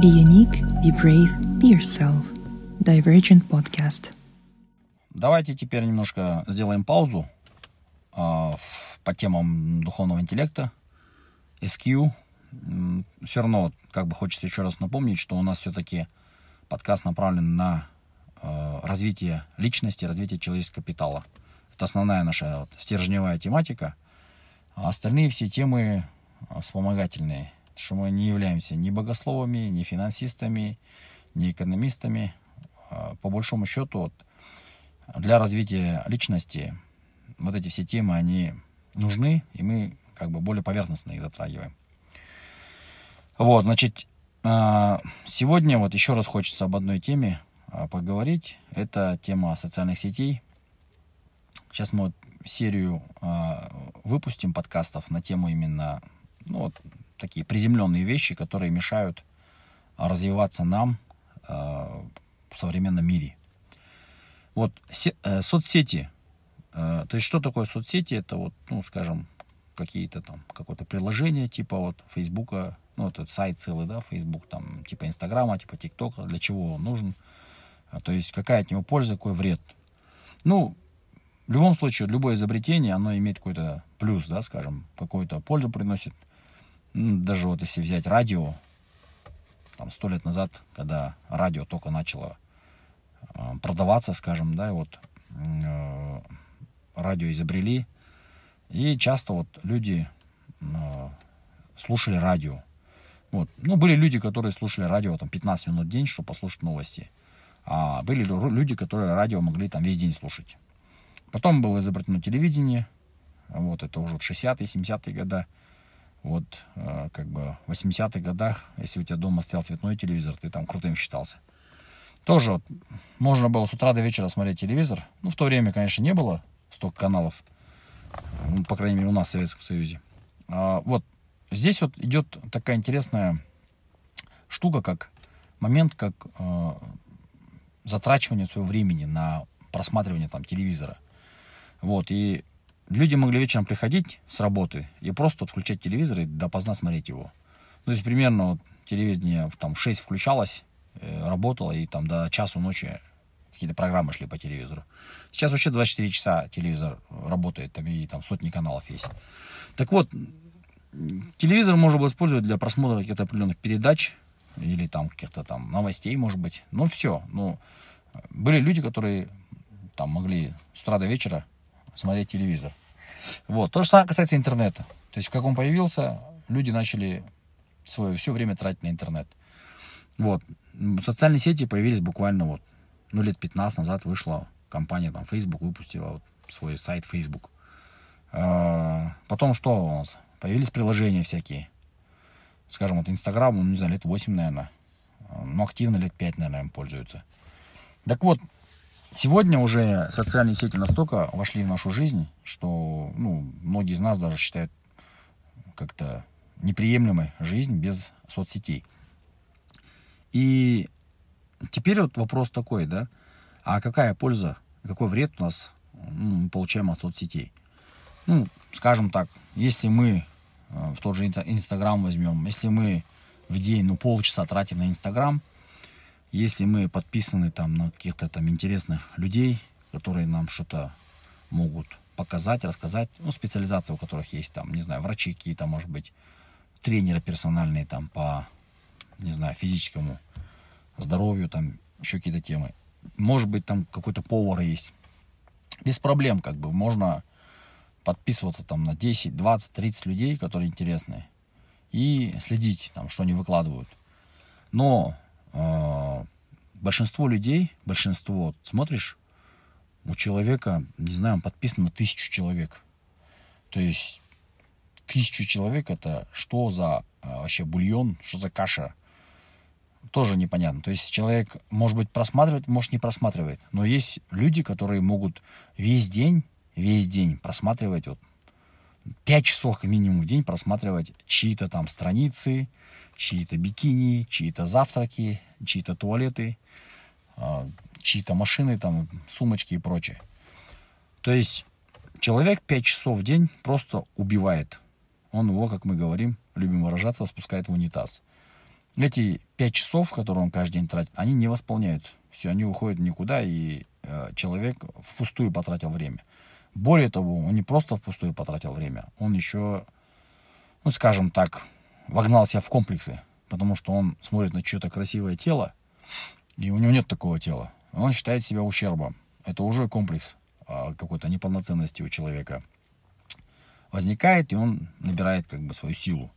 Be unique, be brave, be yourself. Divergent Podcast. Давайте теперь немножко сделаем паузу а, в- по темам духовного интеллекта, SQ. Все равно, как бы хочется еще раз напомнить, что у нас все-таки подкаст направлен на э, развитие личности, развитие человеческого капитала. Это основная наша вот, стержневая тематика. А остальные все темы а, вспомогательные. Что мы не являемся ни богословами, ни финансистами, ни экономистами. А, По большому счету, вот, для развития личности вот эти все темы, они нужны, и мы как бы более поверхностно их затрагиваем. Вот, значит, а, сегодня вот еще раз хочется об одной теме а, поговорить. Это тема социальных сетей. Сейчас мы вот серию выпустим подкастов на тему именно, ну, вот такие приземленные вещи, которые мешают а, развиваться нам а, в современном мире. Вот се- э, соцсети. Э, то есть что такое соцсети? Это вот, ну, скажем, какие-то там, какое-то приложение типа вот Фейсбука, ну, это сайт целый, да, Фейсбук, там, типа Инстаграма, типа ТикТока, для чего он нужен, А, то есть какая от него польза, какой вред. Ну, в любом случае, любое изобретение, оно имеет какой-то плюс, да, скажем, какую-то пользу приносит. М, Даже вот если взять радио, там, сто лет назад, когда радио только начало э, продаваться, скажем, да, и вот э, радио изобрели, и часто вот люди э, слушали радио. Вот. Ну, были люди, которые слушали радио там 15 минут в день, чтобы послушать новости. А были лю- люди, которые радио могли там весь день слушать. Потом было изобретено телевидение. Вот, это уже в 60-е, 70-е годы. Вот, э, как бы в 80-х годах, если у тебя дома стоял цветной телевизор, ты там крутым считался. Тоже вот, можно было с утра до вечера смотреть телевизор. Ну, в то время, конечно, не было столько каналов. Ну, по крайней мере, у нас в Советском Союзе. А, вот здесь вот идет такая интересная штука, как момент, как э, затрачивание своего времени на просматривание там телевизора. Вот, и люди могли вечером приходить с работы и просто включать телевизор и допоздна смотреть его. Ну, то есть примерно вот телевидение там в 6 включалось, э, работало, и там до часу ночи какие-то программы шли по телевизору. Сейчас вообще 24 часа телевизор работает, там и там сотни каналов есть. Так вот, телевизор можно было использовать для просмотра каких-то определенных передач или там каких-то там новостей, может быть. Ну, все. Ну, были люди, которые там могли с утра до вечера смотреть телевизор. Вот. То же самое касается интернета. То есть, как он появился, люди начали свое все время тратить на интернет. Вот. Социальные сети появились буквально вот, ну, лет 15 назад вышла компания, там, Facebook выпустила вот свой сайт Facebook. А, Потом что у нас? Появились приложения всякие. Скажем, вот Инстаграм, ну, не знаю, лет 8, наверное. Но активно лет 5, наверное, им пользуются. Так вот, сегодня уже социальные сети настолько вошли в нашу жизнь, что ну, многие из нас даже считают как-то неприемлемой жизнь без соцсетей. И теперь вот вопрос такой, да, а какая польза, какой вред у нас ну, мы получаем от соцсетей? Ну, скажем так, если мы э, в тот же Инста- Инстаграм возьмем, если мы в день, ну, полчаса тратим на Инстаграм, если мы подписаны там на каких-то там интересных людей, которые нам что-то могут показать, рассказать, ну, специализация у которых есть там, не знаю, врачи какие-то, может быть, тренеры персональные там по, не знаю, физическому здоровью, там еще какие-то темы. Может быть, там какой-то повар есть. Без проблем, как бы, можно подписываться там на 10, 20, 30 людей, которые интересны, и следить там, что они выкладывают. Но большинство людей, большинство, смотришь, у человека, не знаю, он подписан на тысячу человек. То есть тысячу человек это что за э, вообще бульон, что за каша, тоже непонятно. То есть человек, может быть, просматривает, может, не просматривает. Но есть люди, которые могут весь день, весь день просматривать, вот, 5 часов минимум в день просматривать чьи-то там страницы, чьи-то бикини, чьи-то завтраки, чьи-то туалеты, а, чьи-то машины, там, сумочки и прочее. То есть человек 5 часов в день просто убивает. Он его, как мы говорим, любим выражаться, спускает в унитаз. эти пять часов, которые он каждый день тратит, они не восполняются. Все, они уходят никуда, и э, человек впустую потратил время. Более того, он не просто впустую потратил время, он еще, ну, скажем так, вогнал себя в комплексы, потому что он смотрит на чье-то красивое тело, и у него нет такого тела. Он считает себя ущербом. Это уже комплекс а, какой-то неполноценности у человека возникает, и он набирает как бы свою силу.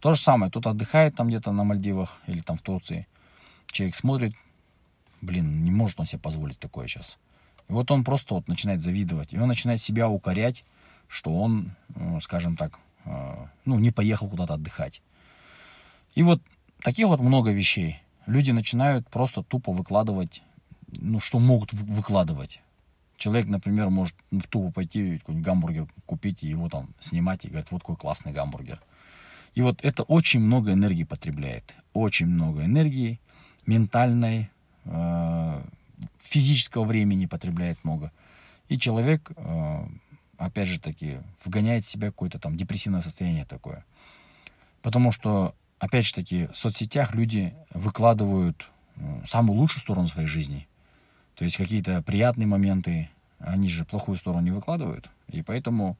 То же самое, кто-то отдыхает там где-то на Мальдивах или там в Турции. Человек смотрит, блин, не может он себе позволить такое сейчас. И вот он просто вот начинает завидовать. И он начинает себя укорять, что он, ну, скажем так, э, ну, не поехал куда-то отдыхать. И вот таких вот много вещей. Люди начинают просто тупо выкладывать, ну, что могут выкладывать. Человек, например, может ну, тупо пойти какой-нибудь гамбургер купить и его там снимать и говорить, вот какой классный гамбургер. И вот это очень много энергии потребляет. Очень много энергии, ментальной, э, физического времени потребляет много. И человек, э, опять же таки, вгоняет в себя какое-то там депрессивное состояние такое. Потому что, опять же таки, в соцсетях люди выкладывают самую лучшую сторону своей жизни. То есть какие-то приятные моменты, они же плохую сторону не выкладывают. И поэтому,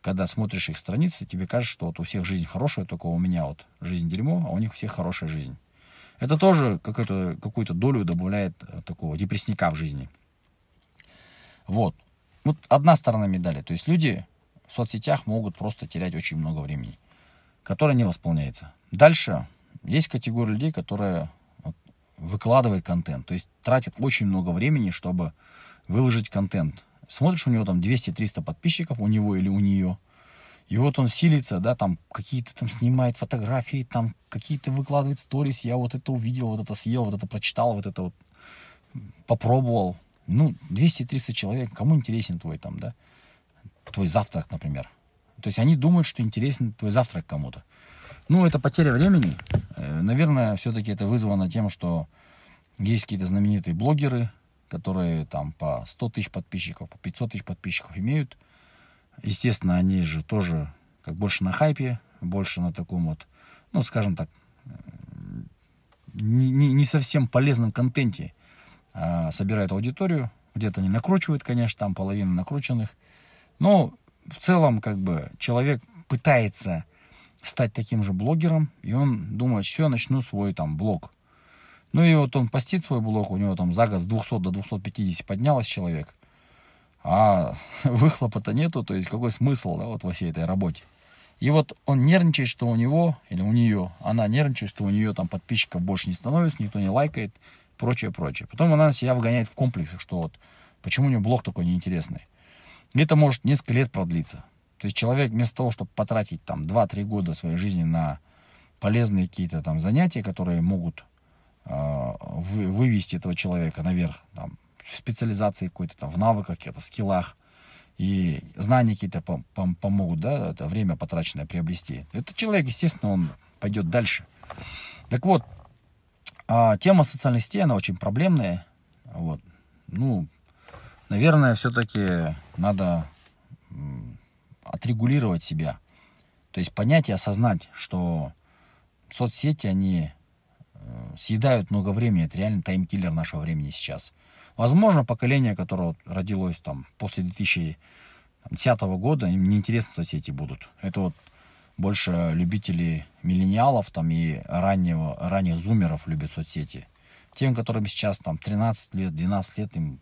когда смотришь их страницы, тебе кажется, что вот у всех жизнь хорошая, только у меня вот жизнь дерьмо, а у них у всех хорошая жизнь. Это тоже какую-то какую долю добавляет э, такого депрессника в жизни. Вот. Вот одна сторона медали. То есть люди в соцсетях могут просто терять очень много времени, которое не восполняется. Дальше есть категория людей, которые выкладывает контент. То есть тратит очень много времени, чтобы выложить контент. Смотришь, у него там 200-300 подписчиков, у него или у нее – и вот он силится, да, там какие-то там снимает фотографии, там какие-то выкладывает сторис, я вот это увидел, вот это съел, вот это прочитал, вот это вот попробовал. Ну, 200-300 человек, кому интересен твой там, да, твой завтрак, например. То есть они думают, что интересен твой завтрак кому-то. Ну, это потеря времени. Э, наверное, все-таки это вызвано тем, что есть какие-то знаменитые блогеры, которые там по 100 тысяч подписчиков, по 500 тысяч подписчиков имеют – Естественно, они же тоже как больше на хайпе, больше на таком вот, ну, скажем так, не, не, не совсем полезном контенте а, собирают аудиторию. Где-то они накручивают, конечно, там половина накрученных. Но в целом, как бы, человек пытается стать таким же блогером, и он думает, все, начну свой там блог. Ну и вот он постит свой блог, у него там за год с 200 до 250 поднялось человек а выхлопа-то нету, то есть какой смысл да, вот во всей этой работе. И вот он нервничает, что у него, или у нее, она нервничает, что у нее там подписчиков больше не становится, никто не лайкает, прочее, прочее. Потом она себя вгоняет в комплексы, что вот почему у нее блог такой неинтересный. Это может несколько лет продлиться. То есть человек вместо того, чтобы потратить там 2-3 года своей жизни на полезные какие-то там занятия, которые могут э, вы, вывести этого человека наверх, там, в специализации какой-то, там, в навыках, каких-то скиллах, и знания какие-то пом- пом- помогут, да, это время потраченное приобрести. Этот человек, естественно, он пойдет дальше. Так вот, а, тема социальных сетей, она очень проблемная. Вот. Ну, наверное, все-таки надо отрегулировать себя. То есть понять и осознать, что соцсети, они э, съедают много времени. Это реально таймкиллер нашего времени сейчас. Возможно, поколение, которое родилось там после 2010 года, им неинтересно соцсети будут. Это вот больше любители миллениалов там и раннего, ранних зумеров любят соцсети. Тем, которым сейчас там 13 лет, 12 лет, им,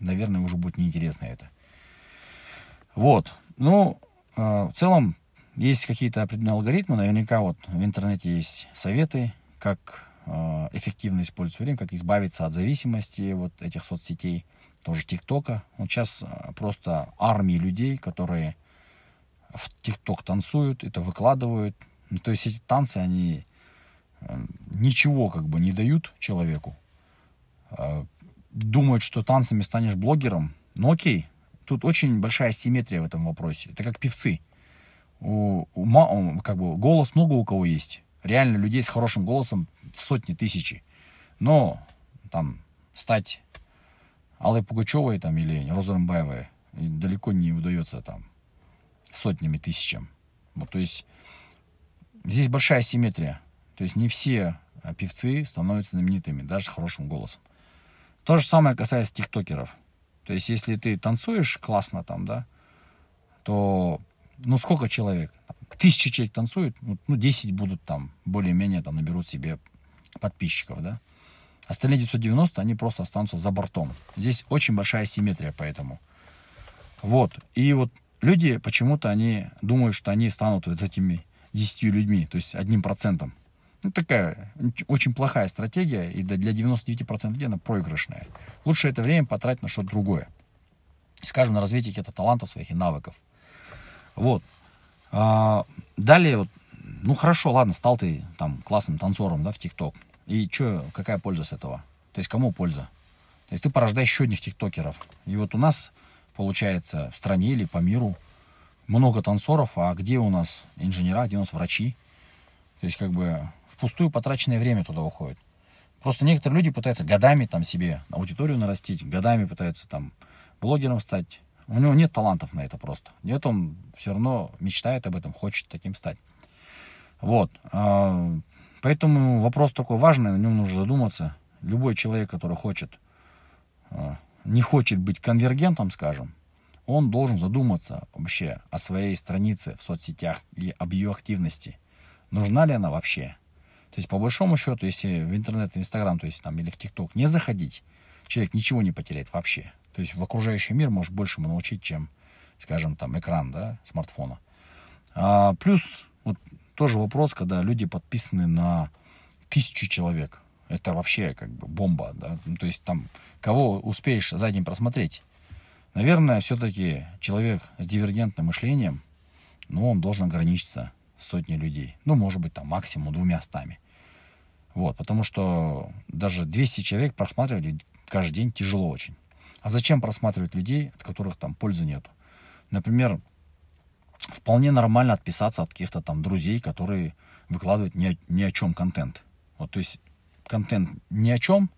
наверное, уже будет неинтересно это. Вот. Ну, э, в целом, есть какие-то определенные алгоритмы. Наверняка вот в интернете есть советы, как Э, эффективно использовать время, как избавиться от зависимости вот этих соцсетей, тоже ТикТока. Вот сейчас э, просто армии людей, которые в ТикТок танцуют, это выкладывают. Ну, то есть эти танцы, они ничего как бы не дают человеку. Думают, что танцами станешь блогером. Ну окей, тут очень большая симметрия в этом вопросе. Это как певцы. У, у, как бы голос много у кого есть. Реально людей с хорошим голосом сотни, тысячи. Но там стать Аллой Пугачевой там, или Розенбаевой далеко не удается там сотнями, тысячам. Вот, то есть здесь большая симметрия. То есть не все а певцы становятся знаменитыми, даже с хорошим голосом. То же самое касается тиктокеров. То есть, если ты танцуешь классно там, да, то, ну, сколько человек? Тысячи человек танцуют, ну, 10 будут там, более-менее там наберут себе подписчиков, да. Остальные 990, они просто останутся за бортом. Здесь очень большая симметрия поэтому. Вот. И вот люди почему-то они думают, что они станут вот этими 10 людьми, то есть одним процентом. Ну, такая очень плохая стратегия, и для 99% людей она проигрышная. Лучше это время потратить на что-то другое. Скажем, на развитие каких-то талантов своих и навыков. Вот. А, далее, вот, ну хорошо, ладно, стал ты там классным танцором, да, в ТикТок. И что, какая польза с этого? То есть кому польза? То есть ты порождаешь еще одних тиктокеров. И вот у нас, получается, в стране или по миру много танцоров, а где у нас инженера, где у нас врачи? То есть как бы впустую потраченное время туда уходит. Просто некоторые люди пытаются годами там себе аудиторию нарастить, годами пытаются там блогером стать. У него нет талантов на это просто. Нет, он все равно мечтает об этом, хочет таким стать. Вот. А, поэтому вопрос такой важный, на нем нужно задуматься. Любой человек, который хочет, а, не хочет быть конвергентом, скажем, он должен задуматься вообще о своей странице в соцсетях и об ее активности. Нужна ли она вообще? То есть, по большому счету, если в интернет, в Инстаграм, то есть там или в ТикТок не заходить, человек ничего не потеряет вообще. То есть в окружающий мир может больше ему научить, чем, скажем, там экран, да, смартфона. А, плюс вот тоже вопрос, когда люди подписаны на тысячу человек. Это вообще как бы бомба, да. Ну, то есть там кого успеешь за день просмотреть. Наверное, все-таки человек с дивергентным мышлением, ну, он должен ограничиться сотней людей. Ну, может быть, там максимум двумя стами. Вот, потому что даже 200 человек просматривать каждый день тяжело очень. А зачем просматривать людей, от которых там пользы нету? Например, вполне нормально отписаться от каких-то там друзей, которые выкладывают ни о, ни о чем контент. Вот, то есть контент ни о чем.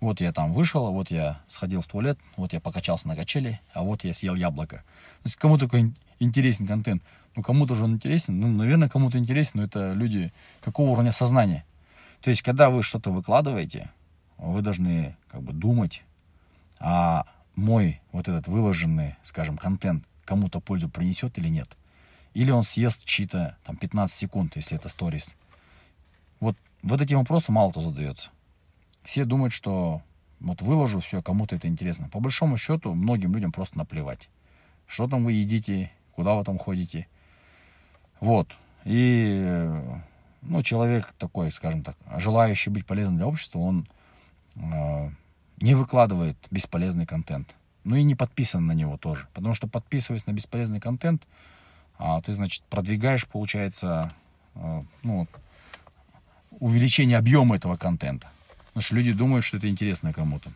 Вот я там вышел, вот я сходил в туалет, вот я покачался на качели, а вот я съел яблоко. То есть кому такой интересен контент? Ну, кому-то же он интересен. Ну, наверное, кому-то интересен, но это люди какого уровня сознания. То есть, когда вы что-то выкладываете, вы должны как бы думать, а мой вот этот выложенный, скажем, контент кому-то пользу принесет или нет. Или он съест чьи-то там 15 секунд, если это сторис. Вот, вот эти вопросы мало кто задается. Все думают, что вот выложу, все, кому-то это интересно. По большому счету, многим людям просто наплевать. Что там вы едите, куда вы там ходите. Вот. И ну, человек такой, скажем так, желающий быть полезным для общества, он э, не выкладывает бесполезный контент. Ну и не подписан на него тоже. Потому что подписываясь на бесполезный контент, а, ты, значит, продвигаешь, получается, э, ну, увеличение объема этого контента. Потому что люди думают, что это интересно кому-то.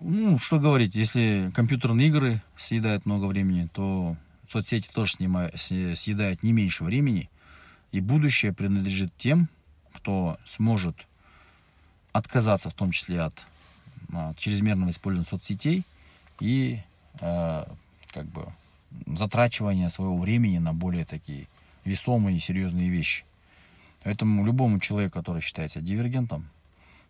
Ну, что говорить, если компьютерные игры съедают много времени, то соцсети тоже снимают, съедают не меньше времени – и будущее принадлежит тем, кто сможет отказаться в том числе от а, чрезмерного использования соцсетей и э, как бы затрачивания своего времени на более такие весомые и серьезные вещи. Поэтому любому человеку, который считается дивергентом,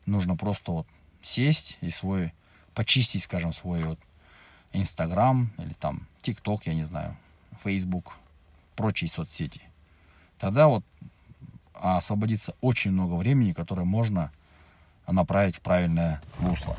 нужно просто вот сесть и свой, почистить, скажем, свой вот Инстаграм или там ТикТок, я не знаю, Фейсбук, прочие соцсети тогда вот освободится очень много времени, которое можно направить в правильное русло.